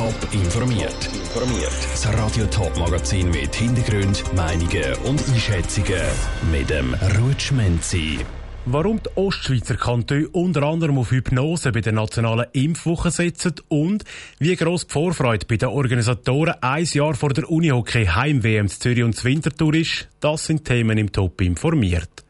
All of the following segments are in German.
Top informiert. Informiert. Das Radio Top Magazin mit Hintergrund, Meinungen und Einschätzungen mit dem Rutschmenzi. Warum die Ostschweizer Kantone unter anderem auf Hypnose bei der nationalen Impfwoche setzen und wie gross die Vorfreude bei den Organisatoren ein Jahr vor der Unihockey Heim-WM Zürich und Winterthur ist, das sind Themen im Top informiert.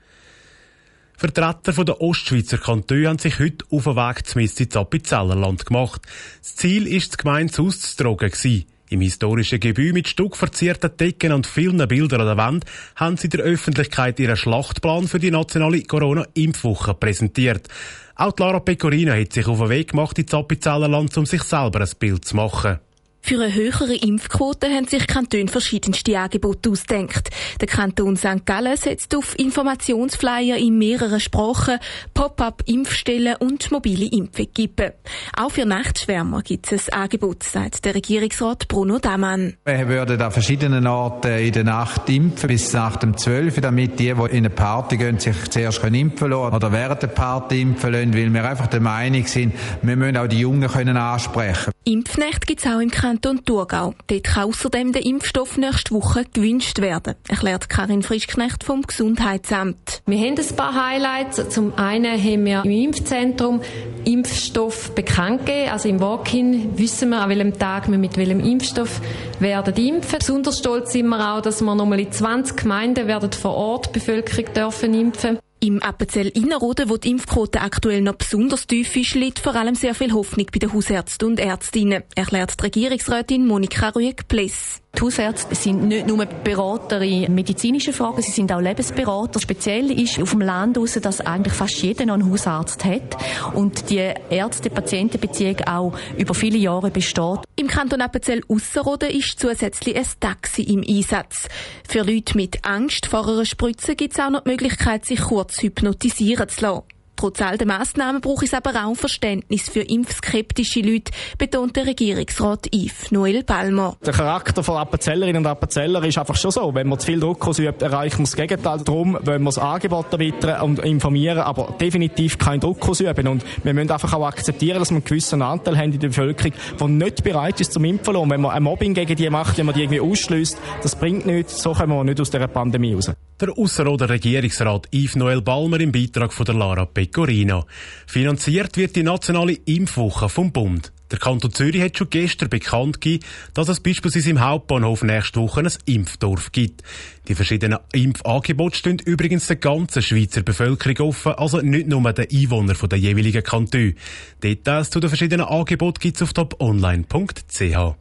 Vertreter der Ostschweizer Kantone haben sich heute auf den Weg zum Appenzellerland gemacht. Das Ziel ist, das Gemeinde auszutragen. Im historischen Gebäude mit stuckverzierten Decken und vielen Bildern an der Wand haben sie der Öffentlichkeit ihren Schlachtplan für die nationale Corona-Impfwoche präsentiert. Auch Lara Pecorino hat sich auf den Weg gemacht ins Appenzellerland, um sich selber ein Bild zu machen. Für eine höhere Impfquote haben sich Kantone verschiedenste Angebote ausgedacht. Der Kanton St. Gallen setzt auf Informationsflyer in mehreren Sprachen, Pop-up-Impfstellen und mobile Impfequipen. Auch für Nachtschwärmer gibt es ein Angebot, sagt der Regierungsrat Bruno Damann. Wir würden an verschiedenen Orten in der Nacht impfen, bis nach dem 12 damit die, die in eine Party gehen, sich zuerst impfen lassen oder während der Party impfen lassen, weil wir einfach der Meinung sind, wir müssen auch die Jungen können ansprechen Impfnächte gibt es auch im Kanton Thurgau. Dort kann außerdem der Impfstoff nächste Woche gewünscht werden, erklärt Karin Frischknecht vom Gesundheitsamt. Wir haben ein paar Highlights. Zum einen haben wir im Impfzentrum Impfstoff bekannt gegeben. Also im Walk-in wissen wir, an welchem Tag wir mit welchem Impfstoff werden impfen. Besonders stolz sind wir auch, dass wir nochmal in 20 Gemeinden werden vor Ort Bevölkerung dürfen impfen. Im Appenzell Innerrhoden, wo die Impfquote aktuell noch besonders tief ist, liegt vor allem sehr viel Hoffnung bei den Hausärzten und Ärztinnen, erklärt die Regierungsrätin Monika Rueg-Pless. Die Hausärzte sind nicht nur Berater in medizinischen Fragen, sie sind auch Lebensberater. Speziell ist auf dem Land aus, dass eigentlich fast jeder noch einen Hausarzt hat und die Ärzte-Patienten-Beziehung auch über viele Jahre besteht. Im Kanton Appenzell Ausserrhoden ist zusätzlich ein Taxi im Einsatz. Für Leute mit Angst vor einer Spritze gibt es auch noch die Möglichkeit, sich kurz hypnotisieren zu lassen. Trotz all der Massnahmen braucht es aber auch Verständnis für impfskeptische Leute, betont der Regierungsrat Yves Noel Palmer. Der Charakter von Appenzellerinnen und Appenzeller ist einfach schon so. Wenn man zu viel Druck ausübt, erreicht man das Gegenteil. Darum wollen wir das Angebot erweitern und informieren, aber definitiv keinen Druck ausüben. Und wir müssen einfach auch akzeptieren, dass wir einen gewissen Anteil haben in der Bevölkerung, der nicht bereit ist zum Impfen. Und wenn man ein Mobbing gegen die macht, wenn man die irgendwie ausschließt, das bringt nichts. So kommen wir nicht aus dieser Pandemie raus. Der Ausserrhoder Regierungsrat Yves Noel Balmer im Beitrag von der Lara Pecorino. Finanziert wird die nationale Impfwoche vom Bund. Der Kanton Zürich hat schon gestern bekannt gegeben, dass es beispielsweise im Hauptbahnhof nächste Woche ein Impfdorf gibt. Die verschiedenen Impfangebote stehen übrigens der ganzen Schweizer Bevölkerung offen, also nicht nur den Einwohnern der jeweiligen Kantone. Details zu den verschiedenen Angeboten gibt es auf toponline.ch.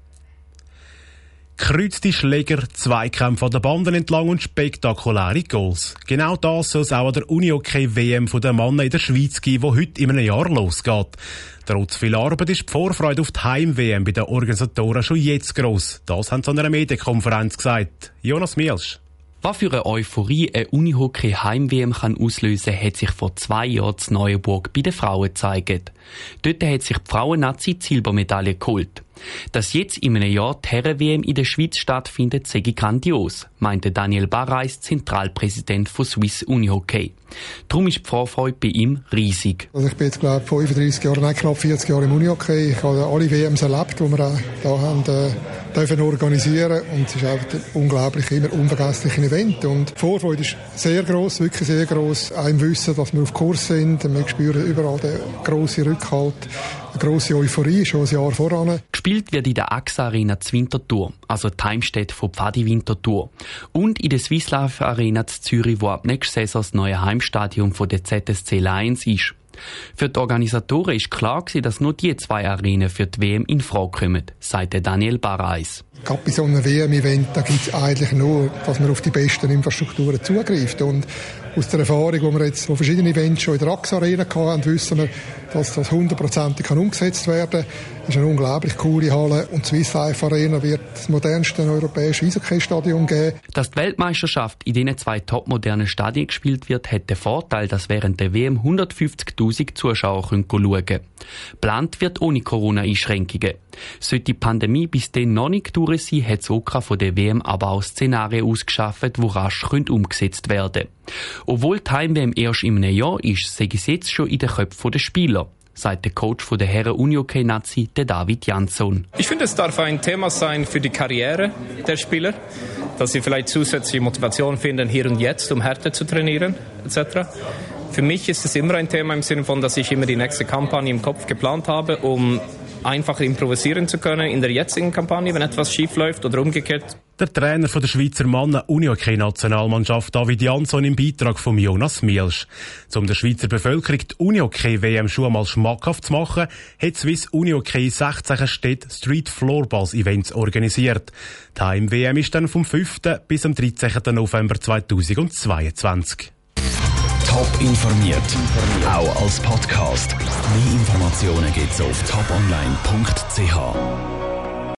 Kreuzte Schläger, Zweikämpfe an der Banden entlang und spektakuläre Goals. Genau das soll es auch an der Unihockey-WM der Männer in der Schweiz geben, die heute in einem Jahr losgeht. Trotz viel Arbeit ist die Vorfreude auf die Heim-WM bei den Organisatoren schon jetzt gross. Das haben sie an einer Medienkonferenz gesagt. Jonas Mielsch. Was für eine Euphorie eine Unihockey Heim-WM kann auslösen, hat sich vor zwei Jahren in Neuenburg bei den Frauen gezeigt. Dort hat sich die Frauen-Nazi Silbermedaille geholt. Dass jetzt in einem Jahr die Herren-WM in der Schweiz stattfindet, sei grandios, meinte Daniel Barreis, Zentralpräsident von Swiss Unihockey. Darum ist die Vorfreude bei ihm riesig. Also ich bin jetzt, glaube ich, 35 Jahre, nein, knapp 40 Jahre im Unihockey. Ich habe alle WMs erlebt, die wir hier haben, äh, dürfen organisieren und es ist einfach ein unglaublich, immer unvergessliches Event und die Vorfreude ist sehr groß, wirklich sehr groß. Auch im Wissen, dass wir auf Kurs sind, wir spüren überall den grossen Rückhalt grosse Euphorie, schon ein Jahr voran. Gespielt wird in der AXA Arena zu Winterthur, also die Heimstätte von Pfadi Winterthur. Und in der Swiss Life Arena zu Zürich, wo ab nächster Saison das neue Heimstadion von der ZSC Lions ist. Für die Organisatoren ist klar gewesen, dass nur die zwei Arenen für die WM in Frage kommen, sagte Daniel Barreis. Gerade bei so einem WM-Event, da gibt es eigentlich nur, dass man auf die besten Infrastrukturen zugreift. Und aus der Erfahrung, die wir jetzt von verschiedenen Events schon in der AXA Arena hatten, wissen wir, dass das hundertprozentig umgesetzt werden kann. Es ist eine unglaublich coole Halle und die Swiss Life Arena wird das modernste europäische Eishockey-Stadion geben. Dass die Weltmeisterschaft in diesen zwei topmodernen Stadien gespielt wird, hat den Vorteil, dass während der WM 150.000 Zuschauer schauen können. Plant wird ohne Corona-Einschränkungen. Sollte die Pandemie bis dann noch nicht durch sein, hat Soka von der WM aber auch Szenarien ausgeschafft, die rasch umgesetzt werden können. Obwohl die Heim-WM erst einem Jahr ist, sei es jetzt schon in den Köpfen der Spieler. sagt der Coach der Herren Unihockey-Nazi, David Jansson. Ich finde, es darf ein Thema sein für die Karriere der Spieler, dass sie vielleicht zusätzliche Motivation finden, hier und jetzt, um härter zu trainieren, etc. Für mich ist es immer ein Thema im Sinne von, dass ich immer die nächste Kampagne im Kopf geplant habe, um einfacher improvisieren zu können in der jetzigen Kampagne, wenn etwas schief läuft oder umgekehrt. Der Trainer von der Schweizer Mannen Unihockey-Nationalmannschaft David Jansson im Beitrag von Jonas Mielsch. Um der Schweizer Bevölkerung die Unihockey-WM schon einmal schmackhaft zu machen, hat Swiss Unihockey 16 Städte Street Floorballs Events organisiert. Die Heim-WM ist dann vom 5. bis am 13. November 2022. Top informiert, auch als Podcast. Mehr Informationen gibt's auf toponline.ch.